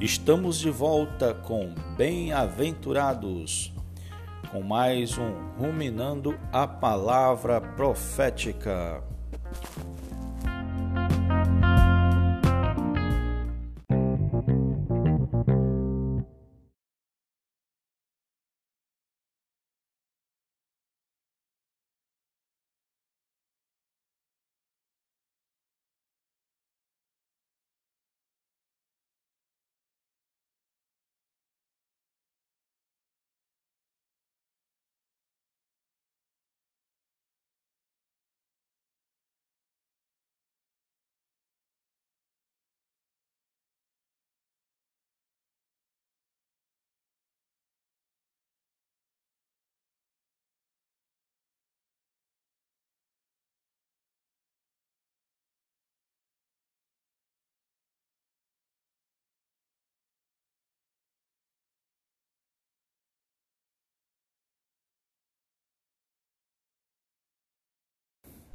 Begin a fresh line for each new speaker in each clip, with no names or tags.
Estamos de volta com Bem-aventurados, com mais um Ruminando a Palavra Profética.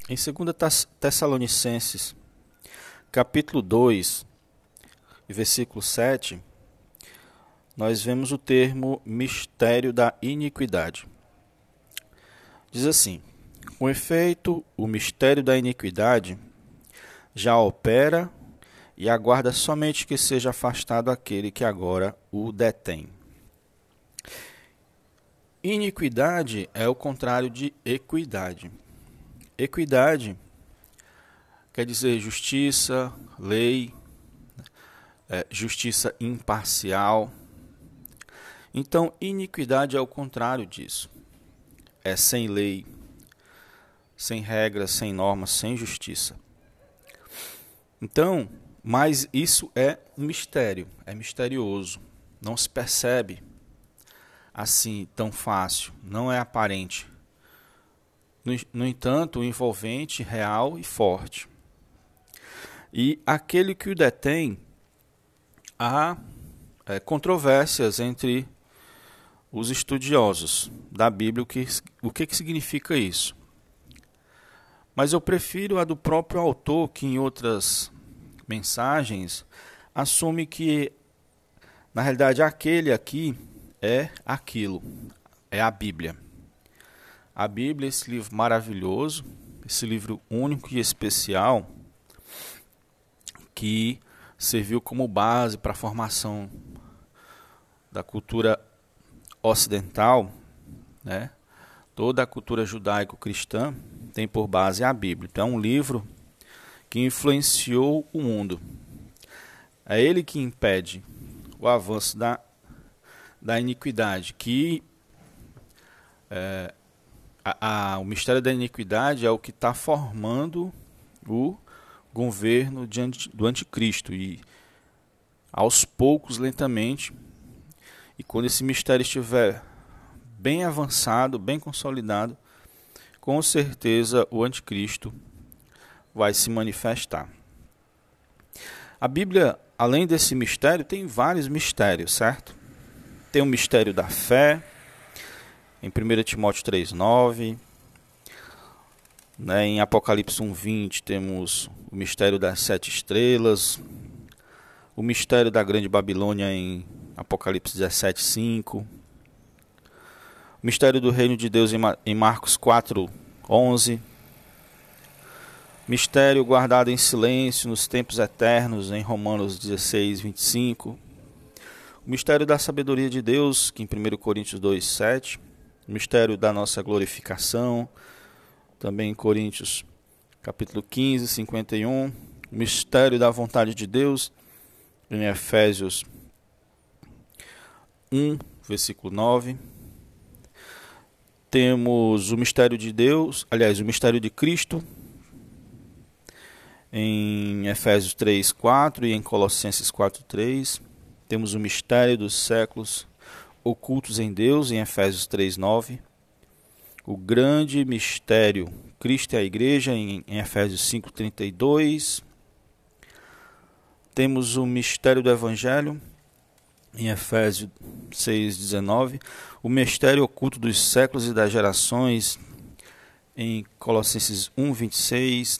Em 2 Tessalonicenses, capítulo 2, versículo 7, nós vemos o termo mistério da iniquidade. Diz assim: Com efeito, o mistério da iniquidade já opera e aguarda somente que seja afastado aquele que agora o detém. Iniquidade é o contrário de equidade. Equidade quer dizer justiça, lei, é, justiça imparcial. Então, iniquidade é o contrário disso. É sem lei, sem regras, sem normas, sem justiça. Então, mas isso é um mistério, é misterioso. Não se percebe assim tão fácil, não é aparente. No, entanto, envolvente, real e forte. E aquele que o detém, há é, controvérsias entre os estudiosos da Bíblia o que, o que, que significa isso. Mas eu prefiro a do próprio autor, que em outras mensagens assume que, na realidade, aquele aqui é aquilo, é a Bíblia. A Bíblia, esse livro maravilhoso, esse livro único e especial, que serviu como base para a formação da cultura ocidental, né? Toda a cultura judaico-cristã tem por base a Bíblia. Então, é um livro que influenciou o mundo. É ele que impede o avanço da, da iniquidade, que é, a, a, o mistério da iniquidade é o que está formando o governo do anticristo e aos poucos, lentamente, e quando esse mistério estiver bem avançado, bem consolidado, com certeza o anticristo vai se manifestar. A Bíblia, além desse mistério, tem vários mistérios, certo? Tem o mistério da fé, em 1 Timóteo 3,9. Né, em Apocalipse 1,20 temos o mistério das sete estrelas, o mistério da grande Babilônia em Apocalipse 17,5, o mistério do reino de Deus em Marcos 4,11, mistério guardado em silêncio nos tempos eternos em Romanos 16, 25, o mistério da sabedoria de Deus, que em 1 Coríntios 2, 7, o mistério da nossa glorificação, também em Coríntios capítulo 15, 51, o mistério da vontade de Deus, em Efésios 1, versículo 9. Temos o mistério de Deus, aliás, o mistério de Cristo, em Efésios 3, 4 e em Colossenses 4, 3. Temos o mistério dos séculos, ocultos em Deus, em Efésios 3:9. O grande mistério, Cristo e a igreja, em, em Efésios 5:32. Temos o mistério do evangelho, em Efésios 6:19, o mistério oculto dos séculos e das gerações, em Colossenses 1:26,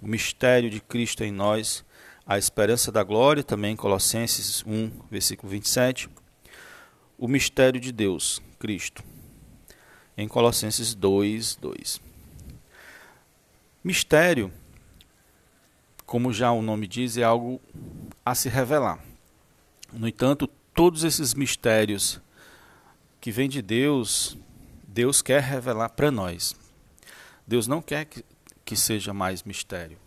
o mistério de Cristo em nós, a esperança da glória, também em Colossenses 1, versículo 27. O mistério de Deus, Cristo, em Colossenses 2, 2. Mistério, como já o nome diz, é algo a se revelar. No entanto, todos esses mistérios que vêm de Deus, Deus quer revelar para nós. Deus não quer que, que seja mais mistério.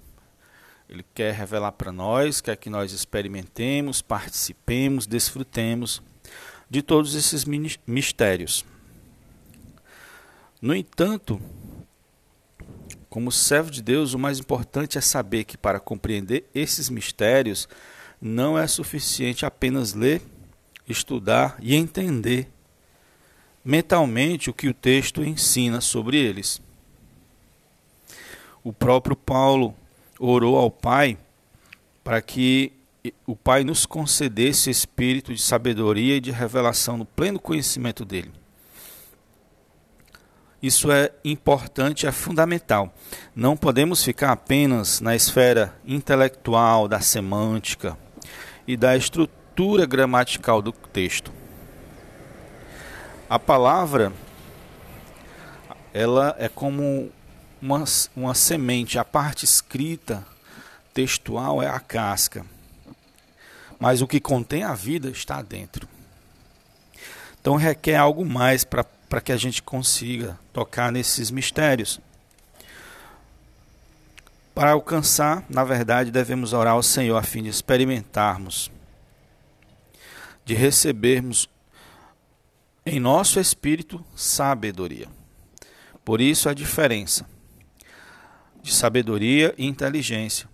Ele quer revelar para nós, quer que nós experimentemos, participemos, desfrutemos de todos esses mistérios. No entanto, como servo de Deus, o mais importante é saber que para compreender esses mistérios não é suficiente apenas ler, estudar e entender mentalmente o que o texto ensina sobre eles. O próprio Paulo orou ao Pai para que o Pai nos concedesse espírito de sabedoria e de revelação no pleno conhecimento dele. Isso é importante, é fundamental. Não podemos ficar apenas na esfera intelectual, da semântica e da estrutura gramatical do texto. A palavra ela é como uma, uma semente, a parte escrita, textual, é a casca. Mas o que contém a vida está dentro. Então requer algo mais para que a gente consiga tocar nesses mistérios. Para alcançar, na verdade, devemos orar ao Senhor a fim de experimentarmos, de recebermos em nosso espírito sabedoria. Por isso a diferença de sabedoria e inteligência.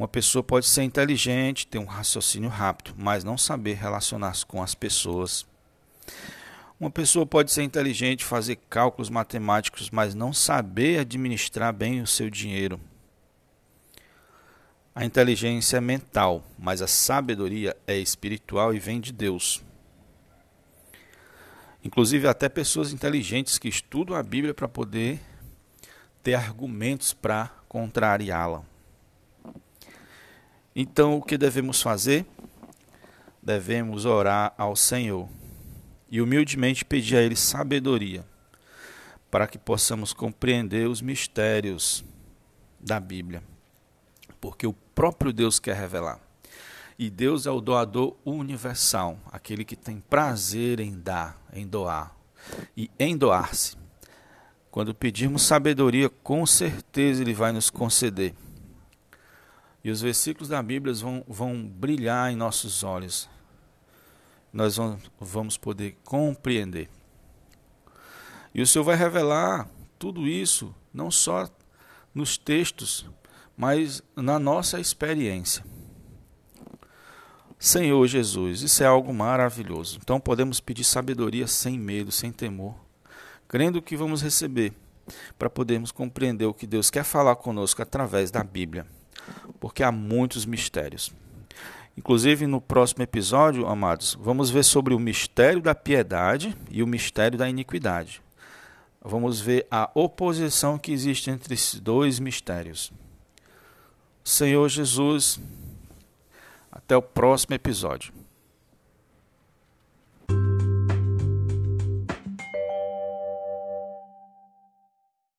Uma pessoa pode ser inteligente, ter um raciocínio rápido, mas não saber relacionar-se com as pessoas. Uma pessoa pode ser inteligente, fazer cálculos matemáticos, mas não saber administrar bem o seu dinheiro. A inteligência é mental, mas a sabedoria é espiritual e vem de Deus. Inclusive, até pessoas inteligentes que estudam a Bíblia para poder ter argumentos para contrariá-la. Então, o que devemos fazer? Devemos orar ao Senhor e humildemente pedir a Ele sabedoria para que possamos compreender os mistérios da Bíblia, porque o próprio Deus quer revelar. E Deus é o doador universal, aquele que tem prazer em dar, em doar e em doar-se. Quando pedirmos sabedoria, com certeza Ele vai nos conceder. E os versículos da Bíblia vão, vão brilhar em nossos olhos. Nós vamos poder compreender. E o Senhor vai revelar tudo isso, não só nos textos, mas na nossa experiência. Senhor Jesus, isso é algo maravilhoso. Então podemos pedir sabedoria sem medo, sem temor crendo que vamos receber, para podermos compreender o que Deus quer falar conosco através da Bíblia, porque há muitos mistérios. Inclusive, no próximo episódio, amados, vamos ver sobre o mistério da piedade e o mistério da iniquidade. Vamos ver a oposição que existe entre esses dois mistérios. Senhor Jesus, até o próximo episódio.